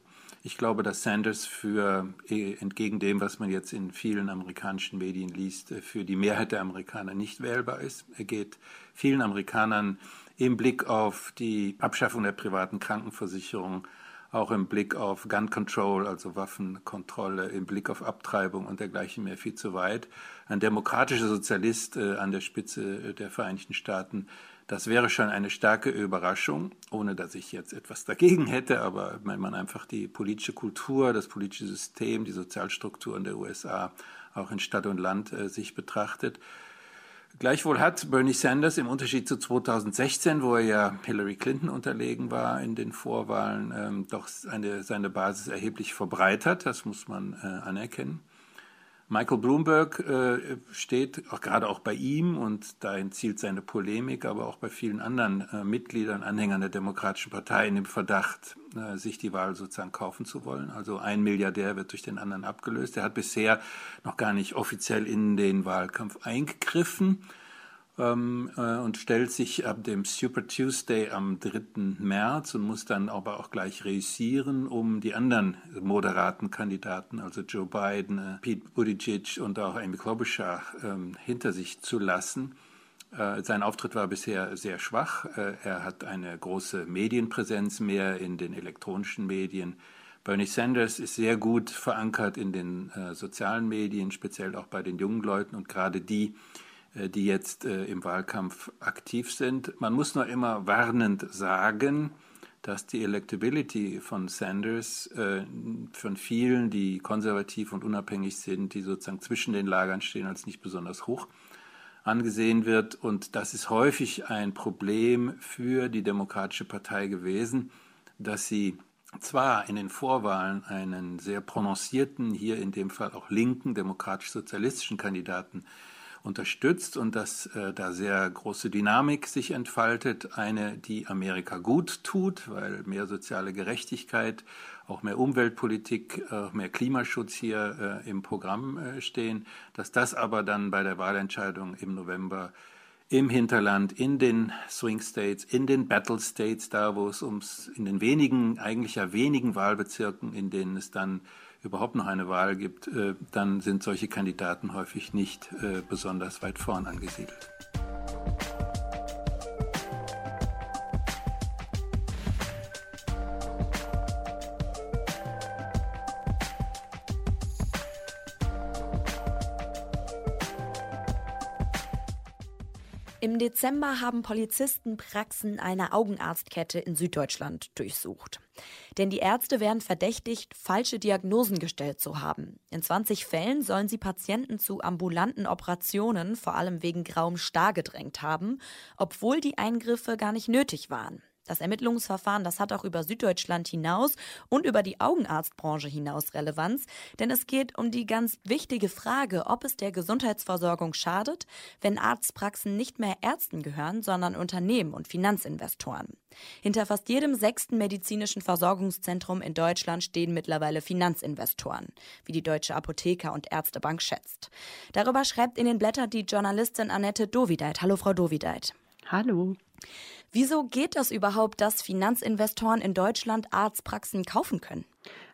Ich glaube, dass Sanders für, äh, entgegen dem, was man jetzt in vielen amerikanischen Medien liest, äh, für die Mehrheit der Amerikaner nicht wählbar ist. Er geht vielen Amerikanern im Blick auf die Abschaffung der privaten Krankenversicherung, auch im Blick auf Gun Control, also Waffenkontrolle, im Blick auf Abtreibung und dergleichen mehr viel zu weit. Ein demokratischer Sozialist äh, an der Spitze der Vereinigten Staaten das wäre schon eine starke Überraschung, ohne dass ich jetzt etwas dagegen hätte, aber wenn man einfach die politische Kultur, das politische System, die Sozialstrukturen der USA auch in Stadt und Land äh, sich betrachtet. Gleichwohl hat Bernie Sanders im Unterschied zu 2016, wo er ja Hillary Clinton unterlegen war in den Vorwahlen, ähm, doch eine, seine Basis erheblich verbreitert. Das muss man äh, anerkennen. Michael Bloomberg äh, steht auch gerade auch bei ihm und dahin zielt seine Polemik, aber auch bei vielen anderen äh, Mitgliedern, Anhängern der Demokratischen Partei in dem Verdacht, äh, sich die Wahl sozusagen kaufen zu wollen. Also ein Milliardär wird durch den anderen abgelöst. Er hat bisher noch gar nicht offiziell in den Wahlkampf eingegriffen ähm, äh, und stellt sich ab dem Super Tuesday am 3. März und muss dann aber auch gleich reüssieren, um die anderen moderaten Kandidaten, also Joe Biden, äh, Pete Buttigieg und auch Amy Klobuchar, äh, hinter sich zu lassen. Äh, sein Auftritt war bisher sehr schwach. Äh, er hat eine große Medienpräsenz mehr in den elektronischen Medien. Bernie Sanders ist sehr gut verankert in den äh, sozialen Medien, speziell auch bei den jungen Leuten und gerade die, die jetzt äh, im Wahlkampf aktiv sind. Man muss nur immer warnend sagen, dass die Electability von Sanders äh, von vielen, die konservativ und unabhängig sind, die sozusagen zwischen den Lagern stehen, als nicht besonders hoch angesehen wird. Und das ist häufig ein Problem für die Demokratische Partei gewesen, dass sie zwar in den Vorwahlen einen sehr prononcierten, hier in dem Fall auch linken, demokratisch-sozialistischen Kandidaten unterstützt und dass äh, da sehr große Dynamik sich entfaltet. Eine, die Amerika gut tut, weil mehr soziale Gerechtigkeit, auch mehr Umweltpolitik, auch mehr Klimaschutz hier äh, im Programm äh, stehen. Dass das aber dann bei der Wahlentscheidung im November im Hinterland, in den Swing States, in den Battle States, da wo es ums, in den wenigen, eigentlich ja wenigen Wahlbezirken, in denen es dann überhaupt noch eine Wahl gibt, äh, dann sind solche Kandidaten häufig nicht äh, besonders weit vorn angesiedelt. Dezember haben Polizisten Praxen einer Augenarztkette in Süddeutschland durchsucht. Denn die Ärzte werden verdächtigt, falsche Diagnosen gestellt zu haben. In 20 Fällen sollen sie Patienten zu ambulanten Operationen, vor allem wegen grauem Star, gedrängt haben, obwohl die Eingriffe gar nicht nötig waren. Das Ermittlungsverfahren, das hat auch über Süddeutschland hinaus und über die Augenarztbranche hinaus Relevanz, denn es geht um die ganz wichtige Frage, ob es der Gesundheitsversorgung schadet, wenn Arztpraxen nicht mehr Ärzten gehören, sondern Unternehmen und Finanzinvestoren. Hinter fast jedem sechsten medizinischen Versorgungszentrum in Deutschland stehen mittlerweile Finanzinvestoren, wie die Deutsche Apotheker- und Ärztebank schätzt. Darüber schreibt in den Blättern die Journalistin Annette Dovideit. Hallo, Frau Dovideit. Hallo. Wieso geht das überhaupt, dass Finanzinvestoren in Deutschland Arztpraxen kaufen können?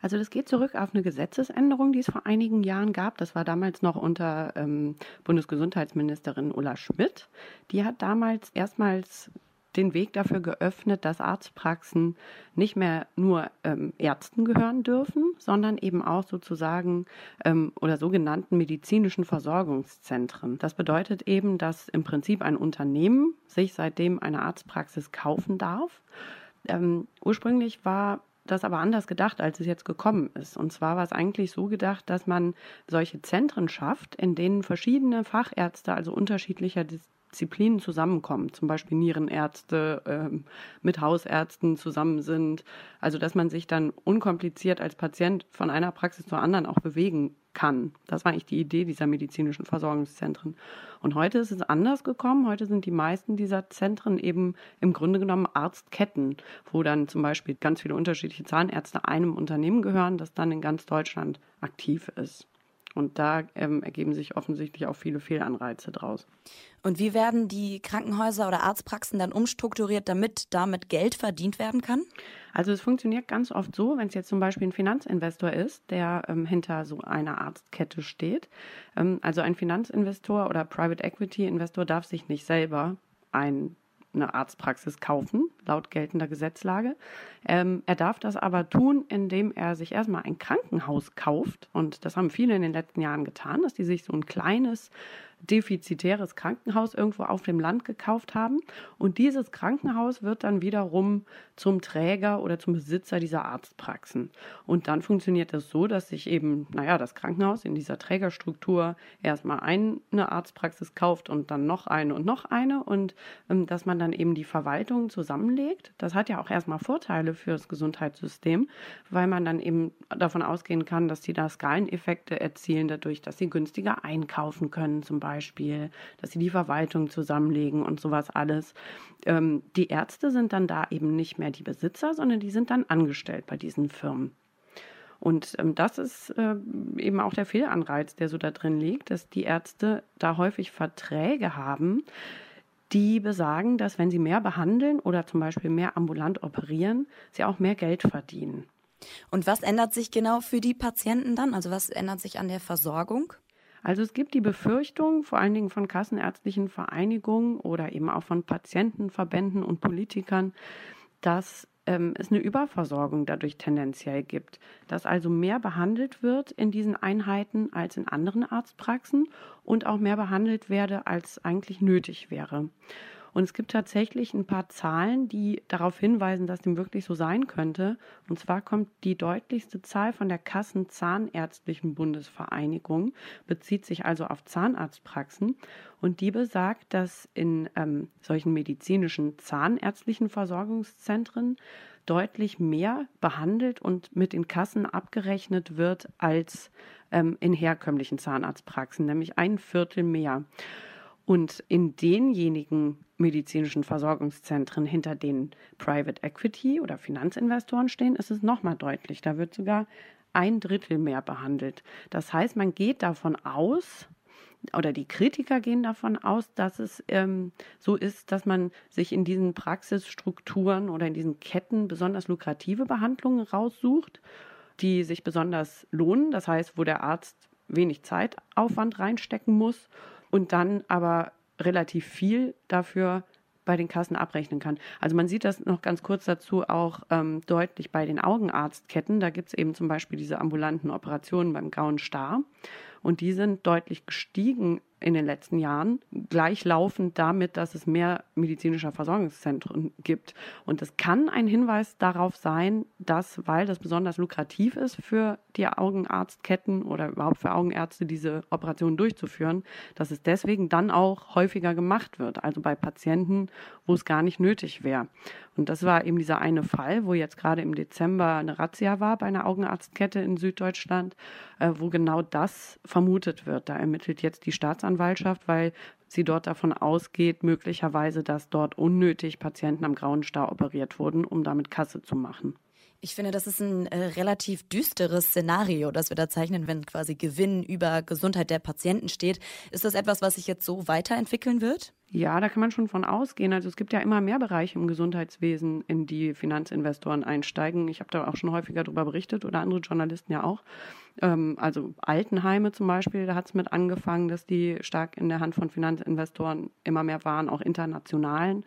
Also das geht zurück auf eine Gesetzesänderung, die es vor einigen Jahren gab. Das war damals noch unter ähm, Bundesgesundheitsministerin Ulla Schmidt. Die hat damals erstmals den Weg dafür geöffnet, dass Arztpraxen nicht mehr nur ähm, Ärzten gehören dürfen, sondern eben auch sozusagen ähm, oder sogenannten medizinischen Versorgungszentren. Das bedeutet eben, dass im Prinzip ein Unternehmen sich seitdem eine Arztpraxis kaufen darf. Ähm, ursprünglich war das aber anders gedacht, als es jetzt gekommen ist. Und zwar war es eigentlich so gedacht, dass man solche Zentren schafft, in denen verschiedene Fachärzte, also unterschiedlicher Disziplinen zusammenkommen, zum Beispiel Nierenärzte ähm, mit Hausärzten zusammen sind. Also dass man sich dann unkompliziert als Patient von einer Praxis zur anderen auch bewegen kann. Das war eigentlich die Idee dieser medizinischen Versorgungszentren. Und heute ist es anders gekommen. Heute sind die meisten dieser Zentren eben im Grunde genommen Arztketten, wo dann zum Beispiel ganz viele unterschiedliche Zahnärzte einem Unternehmen gehören, das dann in ganz Deutschland aktiv ist. Und da ähm, ergeben sich offensichtlich auch viele Fehlanreize draus. Und wie werden die Krankenhäuser oder Arztpraxen dann umstrukturiert, damit damit Geld verdient werden kann? Also es funktioniert ganz oft so, wenn es jetzt zum Beispiel ein Finanzinvestor ist, der ähm, hinter so einer Arztkette steht. Ähm, also ein Finanzinvestor oder Private Equity Investor darf sich nicht selber ein eine Arztpraxis kaufen, laut geltender Gesetzlage. Ähm, er darf das aber tun, indem er sich erstmal ein Krankenhaus kauft. Und das haben viele in den letzten Jahren getan, dass die sich so ein kleines defizitäres Krankenhaus irgendwo auf dem Land gekauft haben. Und dieses Krankenhaus wird dann wiederum zum Träger oder zum Besitzer dieser Arztpraxen. Und dann funktioniert das so, dass sich eben, naja, das Krankenhaus in dieser Trägerstruktur erstmal eine Arztpraxis kauft und dann noch eine und noch eine und ähm, dass man dann eben die Verwaltung zusammenlegt. Das hat ja auch erstmal Vorteile für das Gesundheitssystem, weil man dann eben davon ausgehen kann, dass sie da Skaleneffekte erzielen, dadurch, dass sie günstiger einkaufen können, zum Beispiel Beispiel, dass sie die Verwaltung zusammenlegen und sowas alles. Ähm, die Ärzte sind dann da eben nicht mehr die Besitzer, sondern die sind dann angestellt bei diesen Firmen. Und ähm, das ist äh, eben auch der Fehlanreiz, der so da drin liegt, dass die Ärzte da häufig Verträge haben, die besagen, dass wenn sie mehr behandeln oder zum Beispiel mehr ambulant operieren, sie auch mehr Geld verdienen. Und was ändert sich genau für die Patienten dann? Also was ändert sich an der Versorgung? Also es gibt die Befürchtung, vor allen Dingen von kassenärztlichen Vereinigungen oder eben auch von Patientenverbänden und Politikern, dass ähm, es eine Überversorgung dadurch tendenziell gibt, dass also mehr behandelt wird in diesen Einheiten als in anderen Arztpraxen und auch mehr behandelt werde, als eigentlich nötig wäre. Und es gibt tatsächlich ein paar Zahlen, die darauf hinweisen, dass dem wirklich so sein könnte. Und zwar kommt die deutlichste Zahl von der Kassenzahnärztlichen Bundesvereinigung, bezieht sich also auf Zahnarztpraxen. Und die besagt, dass in ähm, solchen medizinischen zahnärztlichen Versorgungszentren deutlich mehr behandelt und mit den Kassen abgerechnet wird als ähm, in herkömmlichen Zahnarztpraxen, nämlich ein Viertel mehr. Und in denjenigen medizinischen Versorgungszentren, hinter denen Private Equity oder Finanzinvestoren stehen, ist es nochmal deutlich. Da wird sogar ein Drittel mehr behandelt. Das heißt, man geht davon aus, oder die Kritiker gehen davon aus, dass es ähm, so ist, dass man sich in diesen Praxisstrukturen oder in diesen Ketten besonders lukrative Behandlungen raussucht, die sich besonders lohnen. Das heißt, wo der Arzt wenig Zeitaufwand reinstecken muss und dann aber relativ viel dafür bei den Kassen abrechnen kann. Also man sieht das noch ganz kurz dazu auch ähm, deutlich bei den Augenarztketten. Da gibt es eben zum Beispiel diese ambulanten Operationen beim Grauen Star. Und die sind deutlich gestiegen in den letzten Jahren, gleichlaufend damit, dass es mehr medizinischer Versorgungszentren gibt. Und es kann ein Hinweis darauf sein, dass, weil das besonders lukrativ ist für die Augenarztketten oder überhaupt für Augenärzte, diese Operationen durchzuführen, dass es deswegen dann auch häufiger gemacht wird. Also bei Patienten, wo es gar nicht nötig wäre. Und das war eben dieser eine Fall, wo jetzt gerade im Dezember eine Razzia war bei einer Augenarztkette in Süddeutschland, äh, wo genau das vermutet wird. Da ermittelt jetzt die Staatsanwaltschaft, weil sie dort davon ausgeht, möglicherweise, dass dort unnötig Patienten am Grauen Star operiert wurden, um damit Kasse zu machen. Ich finde, das ist ein äh, relativ düsteres Szenario, das wir da zeichnen, wenn quasi Gewinn über Gesundheit der Patienten steht. Ist das etwas, was sich jetzt so weiterentwickeln wird? Ja, da kann man schon von ausgehen. Also es gibt ja immer mehr Bereiche im Gesundheitswesen, in die Finanzinvestoren einsteigen. Ich habe da auch schon häufiger darüber berichtet oder andere Journalisten ja auch. Ähm, also Altenheime zum Beispiel, da hat es mit angefangen, dass die stark in der Hand von Finanzinvestoren immer mehr waren, auch internationalen.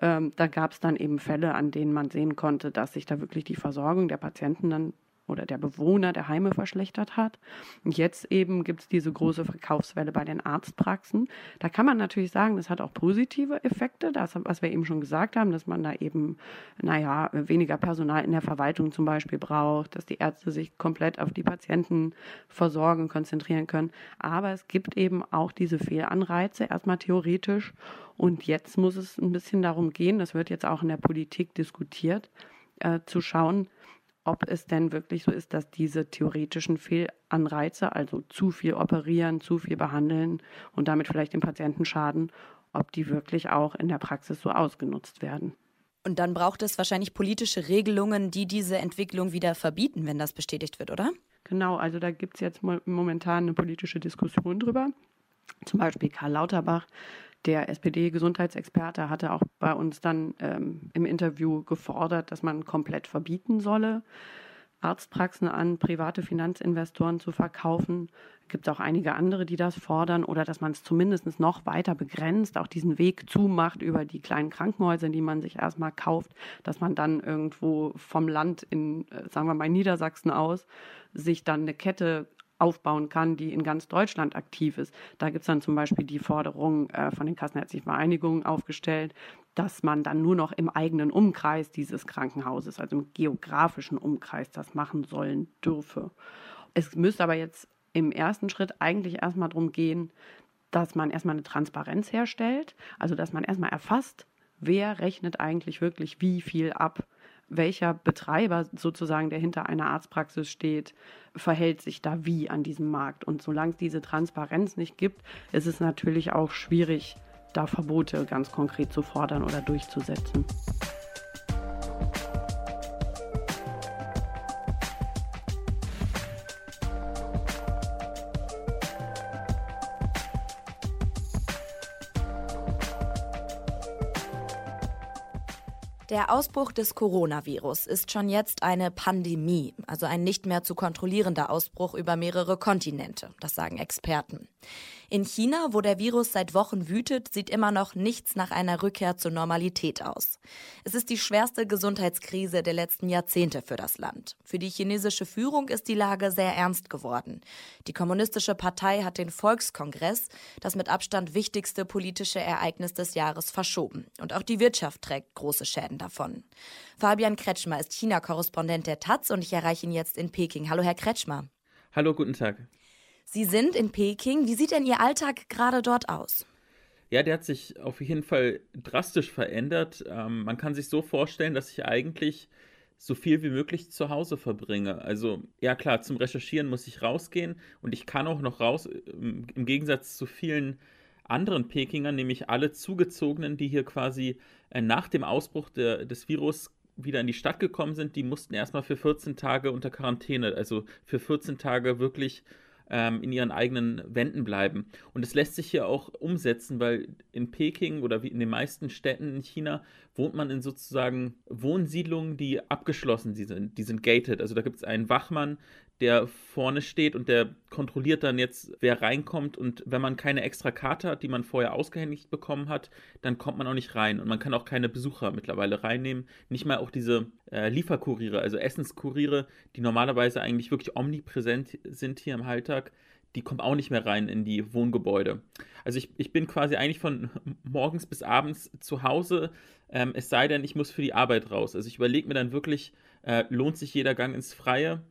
Ähm, da gab es dann eben Fälle, an denen man sehen konnte, dass sich da wirklich die Versorgung der Patienten dann oder der Bewohner der Heime verschlechtert hat. Und jetzt eben gibt es diese große Verkaufswelle bei den Arztpraxen. Da kann man natürlich sagen, das hat auch positive Effekte, das, was wir eben schon gesagt haben, dass man da eben, naja, weniger Personal in der Verwaltung zum Beispiel braucht, dass die Ärzte sich komplett auf die Patientenversorgung konzentrieren können. Aber es gibt eben auch diese Fehlanreize, erstmal theoretisch. Und jetzt muss es ein bisschen darum gehen, das wird jetzt auch in der Politik diskutiert, äh, zu schauen, ob es denn wirklich so ist, dass diese theoretischen Fehlanreize, also zu viel operieren, zu viel behandeln und damit vielleicht dem Patienten schaden, ob die wirklich auch in der Praxis so ausgenutzt werden. Und dann braucht es wahrscheinlich politische Regelungen, die diese Entwicklung wieder verbieten, wenn das bestätigt wird, oder? Genau, also da gibt es jetzt momentan eine politische Diskussion drüber. Zum Beispiel Karl Lauterbach der SPD-Gesundheitsexperte hatte auch bei uns dann ähm, im Interview gefordert, dass man komplett verbieten solle, Arztpraxen an private Finanzinvestoren zu verkaufen. Es gibt auch einige andere, die das fordern oder dass man es zumindest noch weiter begrenzt, auch diesen Weg zumacht über die kleinen Krankenhäuser, die man sich erstmal kauft, dass man dann irgendwo vom Land in, äh, sagen wir mal, Niedersachsen aus, sich dann eine Kette aufbauen kann, die in ganz Deutschland aktiv ist. Da gibt es dann zum Beispiel die Forderung äh, von den Kassenärztlichen Vereinigungen aufgestellt, dass man dann nur noch im eigenen Umkreis dieses Krankenhauses, also im geografischen Umkreis, das machen sollen dürfe. Es müsste aber jetzt im ersten Schritt eigentlich erstmal darum gehen, dass man erstmal eine Transparenz herstellt, also dass man erstmal erfasst, wer rechnet eigentlich wirklich wie viel ab welcher Betreiber sozusagen, der hinter einer Arztpraxis steht, verhält sich da wie an diesem Markt. Und solange es diese Transparenz nicht gibt, ist es natürlich auch schwierig, da Verbote ganz konkret zu fordern oder durchzusetzen. Der Ausbruch des Coronavirus ist schon jetzt eine Pandemie, also ein nicht mehr zu kontrollierender Ausbruch über mehrere Kontinente, das sagen Experten. In China, wo der Virus seit Wochen wütet, sieht immer noch nichts nach einer Rückkehr zur Normalität aus. Es ist die schwerste Gesundheitskrise der letzten Jahrzehnte für das Land. Für die chinesische Führung ist die Lage sehr ernst geworden. Die Kommunistische Partei hat den Volkskongress, das mit Abstand wichtigste politische Ereignis des Jahres, verschoben. Und auch die Wirtschaft trägt große Schäden davon. Fabian Kretschmer ist China-Korrespondent der Taz und ich erreiche ihn jetzt in Peking. Hallo, Herr Kretschmer. Hallo, guten Tag. Sie sind in Peking. Wie sieht denn Ihr Alltag gerade dort aus? Ja, der hat sich auf jeden Fall drastisch verändert. Ähm, man kann sich so vorstellen, dass ich eigentlich so viel wie möglich zu Hause verbringe. Also ja klar, zum Recherchieren muss ich rausgehen und ich kann auch noch raus, im, im Gegensatz zu vielen anderen Pekingern, nämlich alle Zugezogenen, die hier quasi äh, nach dem Ausbruch der, des Virus wieder in die Stadt gekommen sind, die mussten erstmal für 14 Tage unter Quarantäne, also für 14 Tage wirklich ähm, in ihren eigenen Wänden bleiben. Und es lässt sich hier auch umsetzen, weil in Peking oder wie in den meisten Städten in China wohnt man in sozusagen Wohnsiedlungen, die abgeschlossen sind. Die sind gated. Also da gibt es einen Wachmann, der vorne steht und der kontrolliert dann jetzt, wer reinkommt. Und wenn man keine extra Karte hat, die man vorher ausgehändigt bekommen hat, dann kommt man auch nicht rein. Und man kann auch keine Besucher mittlerweile reinnehmen. Nicht mal auch diese äh, Lieferkuriere, also Essenskuriere, die normalerweise eigentlich wirklich omnipräsent sind hier im Alltag, die kommen auch nicht mehr rein in die Wohngebäude. Also ich, ich bin quasi eigentlich von [LAUGHS] morgens bis abends zu Hause, ähm, es sei denn, ich muss für die Arbeit raus. Also ich überlege mir dann wirklich, äh, lohnt sich jeder Gang ins Freie?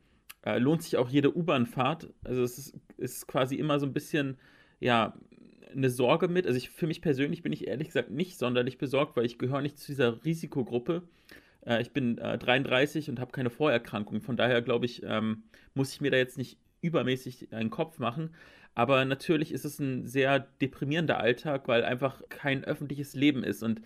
Äh, lohnt sich auch jede U-Bahn-Fahrt? Also es ist, ist quasi immer so ein bisschen, ja, eine Sorge mit. Also ich, für mich persönlich bin ich ehrlich gesagt nicht sonderlich besorgt, weil ich gehöre nicht zu dieser Risikogruppe. Äh, ich bin äh, 33 und habe keine Vorerkrankung. Von daher glaube ich, ähm, muss ich mir da jetzt nicht übermäßig einen Kopf machen. Aber natürlich ist es ein sehr deprimierender Alltag, weil einfach kein öffentliches Leben ist. Und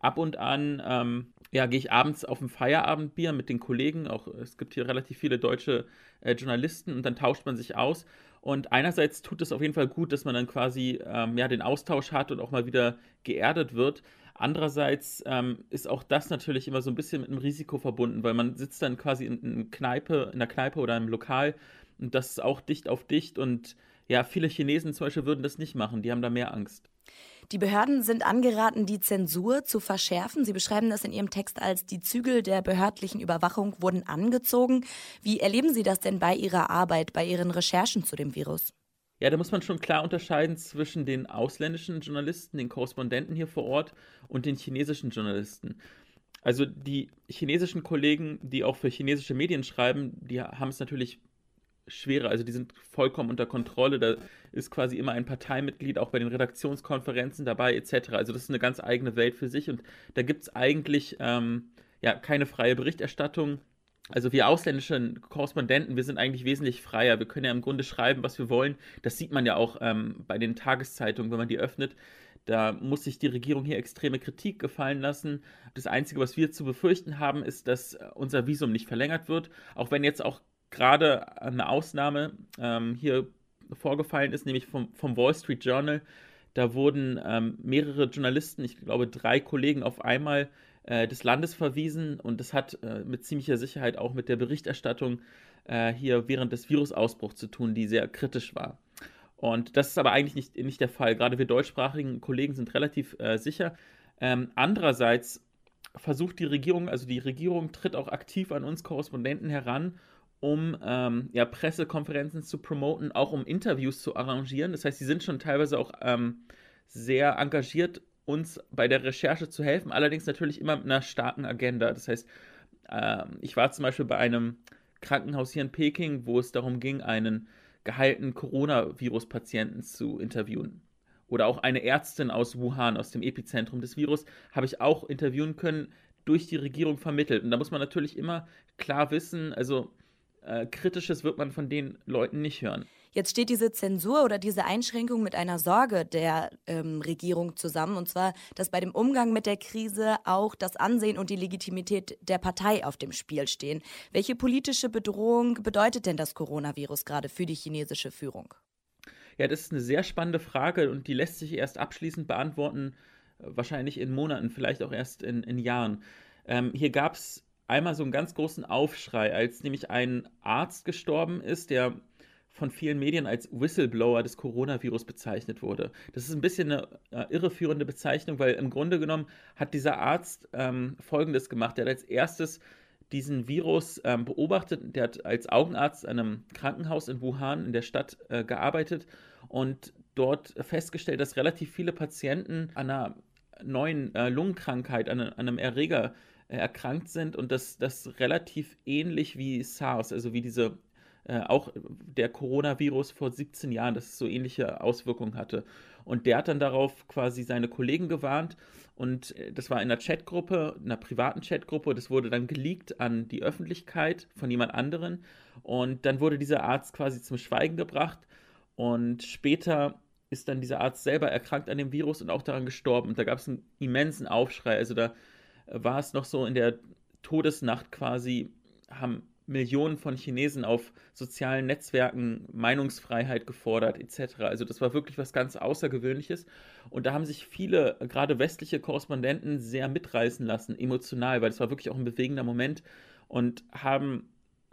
ab und an ähm, ja, gehe ich abends auf ein Feierabendbier mit den Kollegen. Auch es gibt hier relativ viele deutsche äh, Journalisten und dann tauscht man sich aus. Und einerseits tut es auf jeden Fall gut, dass man dann quasi ähm, ja, den Austausch hat und auch mal wieder geerdet wird. Andererseits ähm, ist auch das natürlich immer so ein bisschen mit einem Risiko verbunden, weil man sitzt dann quasi in, in, Kneipe, in einer Kneipe oder einem Lokal und das ist auch dicht auf dicht und ja, viele Chinesen zum Beispiel würden das nicht machen, die haben da mehr Angst. Die Behörden sind angeraten, die Zensur zu verschärfen. Sie beschreiben das in Ihrem Text als die Zügel der behördlichen Überwachung wurden angezogen. Wie erleben Sie das denn bei Ihrer Arbeit, bei Ihren Recherchen zu dem Virus? Ja, da muss man schon klar unterscheiden zwischen den ausländischen Journalisten, den Korrespondenten hier vor Ort und den chinesischen Journalisten. Also die chinesischen Kollegen, die auch für chinesische Medien schreiben, die haben es natürlich schwerer. Also die sind vollkommen unter Kontrolle. Da ist quasi immer ein Parteimitglied auch bei den Redaktionskonferenzen dabei etc. Also das ist eine ganz eigene Welt für sich und da gibt es eigentlich ähm, ja keine freie Berichterstattung. Also wir ausländischen Korrespondenten, wir sind eigentlich wesentlich freier. Wir können ja im Grunde schreiben, was wir wollen. Das sieht man ja auch ähm, bei den Tageszeitungen, wenn man die öffnet. Da muss sich die Regierung hier extreme Kritik gefallen lassen. Das Einzige, was wir zu befürchten haben, ist, dass unser Visum nicht verlängert wird. Auch wenn jetzt auch gerade eine Ausnahme ähm, hier vorgefallen ist, nämlich vom, vom Wall Street Journal. Da wurden ähm, mehrere Journalisten, ich glaube drei Kollegen auf einmal äh, des Landes verwiesen und das hat äh, mit ziemlicher Sicherheit auch mit der Berichterstattung äh, hier während des Virusausbruchs zu tun, die sehr kritisch war. Und das ist aber eigentlich nicht, nicht der Fall. Gerade wir deutschsprachigen Kollegen sind relativ äh, sicher. Ähm, andererseits versucht die Regierung, also die Regierung tritt auch aktiv an uns Korrespondenten heran, um ähm, ja, Pressekonferenzen zu promoten, auch um Interviews zu arrangieren. Das heißt, sie sind schon teilweise auch ähm, sehr engagiert uns bei der Recherche zu helfen, allerdings natürlich immer mit einer starken Agenda. Das heißt, äh, ich war zum Beispiel bei einem Krankenhaus hier in Peking, wo es darum ging, einen geheilten Coronavirus-Patienten zu interviewen. Oder auch eine Ärztin aus Wuhan, aus dem Epizentrum des Virus, habe ich auch interviewen können, durch die Regierung vermittelt. Und da muss man natürlich immer klar wissen, also äh, Kritisches wird man von den Leuten nicht hören. Jetzt steht diese Zensur oder diese Einschränkung mit einer Sorge der ähm, Regierung zusammen, und zwar, dass bei dem Umgang mit der Krise auch das Ansehen und die Legitimität der Partei auf dem Spiel stehen. Welche politische Bedrohung bedeutet denn das Coronavirus gerade für die chinesische Führung? Ja, das ist eine sehr spannende Frage und die lässt sich erst abschließend beantworten, äh, wahrscheinlich in Monaten, vielleicht auch erst in, in Jahren. Ähm, hier gab es einmal so einen ganz großen Aufschrei, als nämlich ein Arzt gestorben ist, der von vielen Medien als Whistleblower des Coronavirus bezeichnet wurde. Das ist ein bisschen eine äh, irreführende Bezeichnung, weil im Grunde genommen hat dieser Arzt ähm, Folgendes gemacht. Er hat als erstes diesen Virus ähm, beobachtet. Der hat als Augenarzt an einem Krankenhaus in Wuhan in der Stadt äh, gearbeitet und dort festgestellt, dass relativ viele Patienten an einer neuen äh, Lungenkrankheit, an, an, einem Erreger äh, erkrankt sind und das, das relativ ähnlich wie SARS, also wie diese äh, auch der Coronavirus vor 17 Jahren, dass es so ähnliche Auswirkungen hatte. Und der hat dann darauf quasi seine Kollegen gewarnt und äh, das war in einer Chatgruppe, einer privaten Chatgruppe, das wurde dann geleakt an die Öffentlichkeit von jemand anderen und dann wurde dieser Arzt quasi zum Schweigen gebracht und später ist dann dieser Arzt selber erkrankt an dem Virus und auch daran gestorben. Und da gab es einen immensen Aufschrei. Also da war es noch so in der Todesnacht quasi, haben Millionen von Chinesen auf sozialen Netzwerken Meinungsfreiheit gefordert etc. Also das war wirklich was ganz Außergewöhnliches. Und da haben sich viele, gerade westliche Korrespondenten, sehr mitreißen lassen, emotional, weil es war wirklich auch ein bewegender Moment und haben,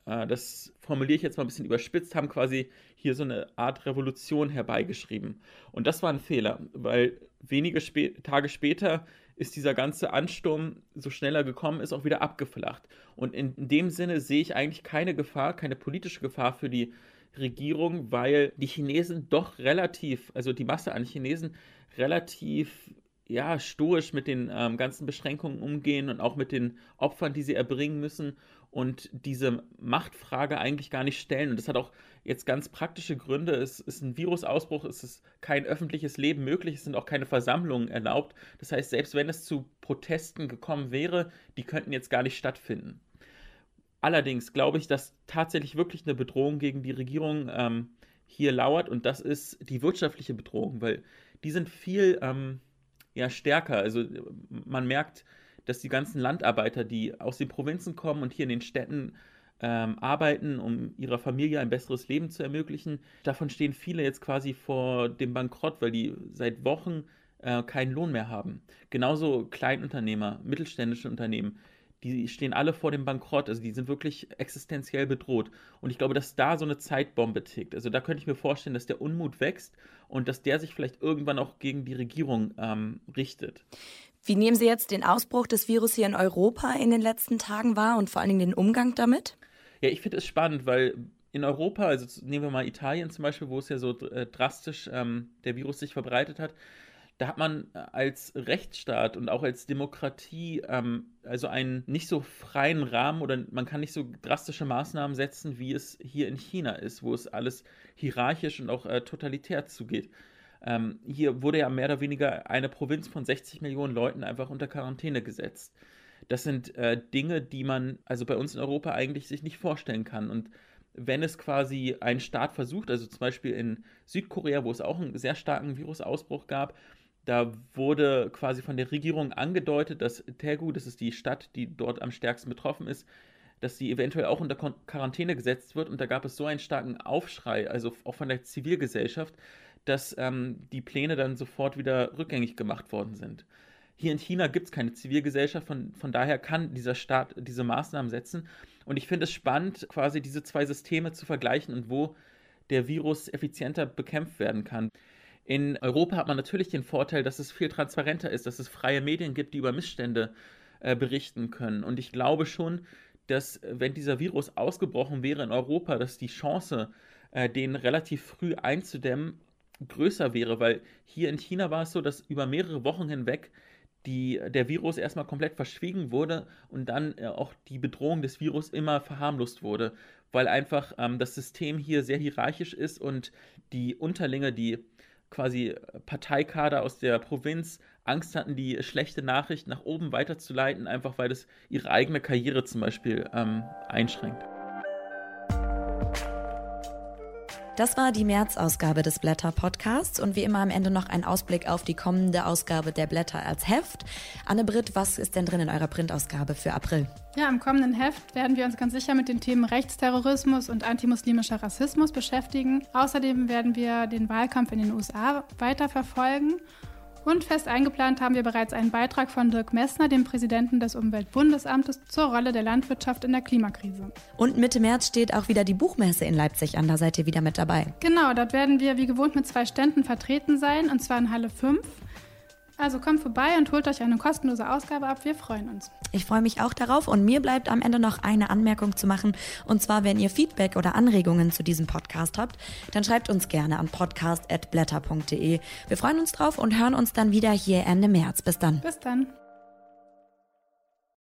äh, das formuliere ich jetzt mal ein bisschen überspitzt, haben quasi hier so eine Art Revolution herbeigeschrieben. Und das war ein Fehler, weil wenige Sp Tage später ist dieser ganze Ansturm, so schneller gekommen ist, auch wieder abgeflacht. Und in dem Sinne sehe ich eigentlich keine Gefahr, keine politische Gefahr für die Regierung, weil die Chinesen doch relativ, also die Masse an Chinesen relativ ja, stoisch mit den ähm, ganzen Beschränkungen umgehen und auch mit den Opfern, die sie erbringen müssen und diese Machtfrage eigentlich gar nicht stellen. Und das hat auch jetzt ganz praktische Gründe. Es ist ein Virusausbruch, es ist kein öffentliches Leben möglich, es sind auch keine Versammlungen erlaubt. Das heißt, selbst wenn es zu Protesten gekommen wäre, die könnten jetzt gar nicht stattfinden. Allerdings glaube ich, dass tatsächlich wirklich eine Bedrohung gegen die Regierung ähm, hier lauert und das ist die wirtschaftliche Bedrohung, weil die sind viel ähm, ja, stärker. Also man merkt, dass die ganzen Landarbeiter, die aus den Provinzen kommen und hier in den Städten ähm, arbeiten, um ihrer Familie ein besseres Leben zu ermöglichen. Davon stehen viele jetzt quasi vor dem Bankrott, weil die seit Wochen äh, keinen Lohn mehr haben. Genauso Kleinunternehmer, mittelständische Unternehmen, die stehen alle vor dem Bankrott, also die sind wirklich existenziell bedroht. Und ich glaube, dass da so eine Zeitbombe tickt. Also da könnte ich mir vorstellen, dass der Unmut wächst und dass der sich vielleicht irgendwann auch gegen die Regierung ähm, richtet. Wie nehmen Sie jetzt den Ausbruch des Virus hier in Europa in den letzten Tagen wahr und vor allen Dingen den Umgang damit? Ja, ich finde es spannend, weil in Europa, also nehmen wir mal Italien zum Beispiel, wo es ja so äh, drastisch ähm, der Virus sich verbreitet hat, da hat man äh, als Rechtsstaat und auch als Demokratie ähm, also einen nicht so freien Rahmen oder man kann nicht so drastische Maßnahmen setzen, wie es hier in China ist, wo es alles hierarchisch und auch äh, totalitär zugeht. Ähm, hier wurde ja mehr oder weniger eine Provinz von 60 Millionen Leuten einfach unter Quarantäne gesetzt. Das sind äh, Dinge, die man also bei uns in Europa eigentlich sich nicht vorstellen kann. Und wenn es quasi ein Staat versucht, also zum Beispiel in Südkorea, wo es auch einen sehr starken Virusausbruch gab, da wurde quasi von der Regierung angedeutet, dass Daegu, das ist die Stadt, die dort am stärksten betroffen ist, dass sie eventuell auch unter Quarantäne gesetzt wird. Und da gab es so einen starken Aufschrei, also auch von der Zivilgesellschaft, dass ähm, die Pläne dann sofort wieder rückgängig gemacht worden sind. Hier in China gibt es keine Zivilgesellschaft, von, von daher kann dieser Staat diese Maßnahmen setzen. Und ich finde es spannend, quasi diese zwei Systeme zu vergleichen und wo der Virus effizienter bekämpft werden kann. In Europa hat man natürlich den Vorteil, dass es viel transparenter ist, dass es freie Medien gibt, die über Missstände äh, berichten können. Und ich glaube schon, dass wenn dieser Virus ausgebrochen wäre in Europa, dass die Chance, äh, den relativ früh einzudämmen, größer wäre, weil hier in China war es so, dass über mehrere Wochen hinweg die, der Virus erstmal komplett verschwiegen wurde und dann äh, auch die Bedrohung des Virus immer verharmlost wurde, weil einfach ähm, das System hier sehr hierarchisch ist und die Unterlinge, die quasi Parteikader aus der Provinz Angst hatten, die schlechte Nachricht nach oben weiterzuleiten, einfach weil es ihre eigene Karriere zum Beispiel ähm, einschränkt. Das war die März-Ausgabe des Blätter-Podcasts und wie immer am Ende noch ein Ausblick auf die kommende Ausgabe der Blätter als Heft. Anne-Britt, was ist denn drin in eurer Printausgabe für April? Ja, im kommenden Heft werden wir uns ganz sicher mit den Themen Rechtsterrorismus und antimuslimischer Rassismus beschäftigen. Außerdem werden wir den Wahlkampf in den USA weiter verfolgen und fest eingeplant haben wir bereits einen Beitrag von Dirk Messner, dem Präsidenten des Umweltbundesamtes, zur Rolle der Landwirtschaft in der Klimakrise. Und Mitte März steht auch wieder die Buchmesse in Leipzig an. Da seid ihr wieder mit dabei. Genau, dort werden wir wie gewohnt mit zwei Ständen vertreten sein, und zwar in Halle 5. Also kommt vorbei und holt euch eine kostenlose Ausgabe ab. Wir freuen uns. Ich freue mich auch darauf und mir bleibt am Ende noch eine Anmerkung zu machen. Und zwar, wenn ihr Feedback oder Anregungen zu diesem Podcast habt, dann schreibt uns gerne an podcast.blätter.de. Wir freuen uns drauf und hören uns dann wieder hier Ende März. Bis dann. Bis dann.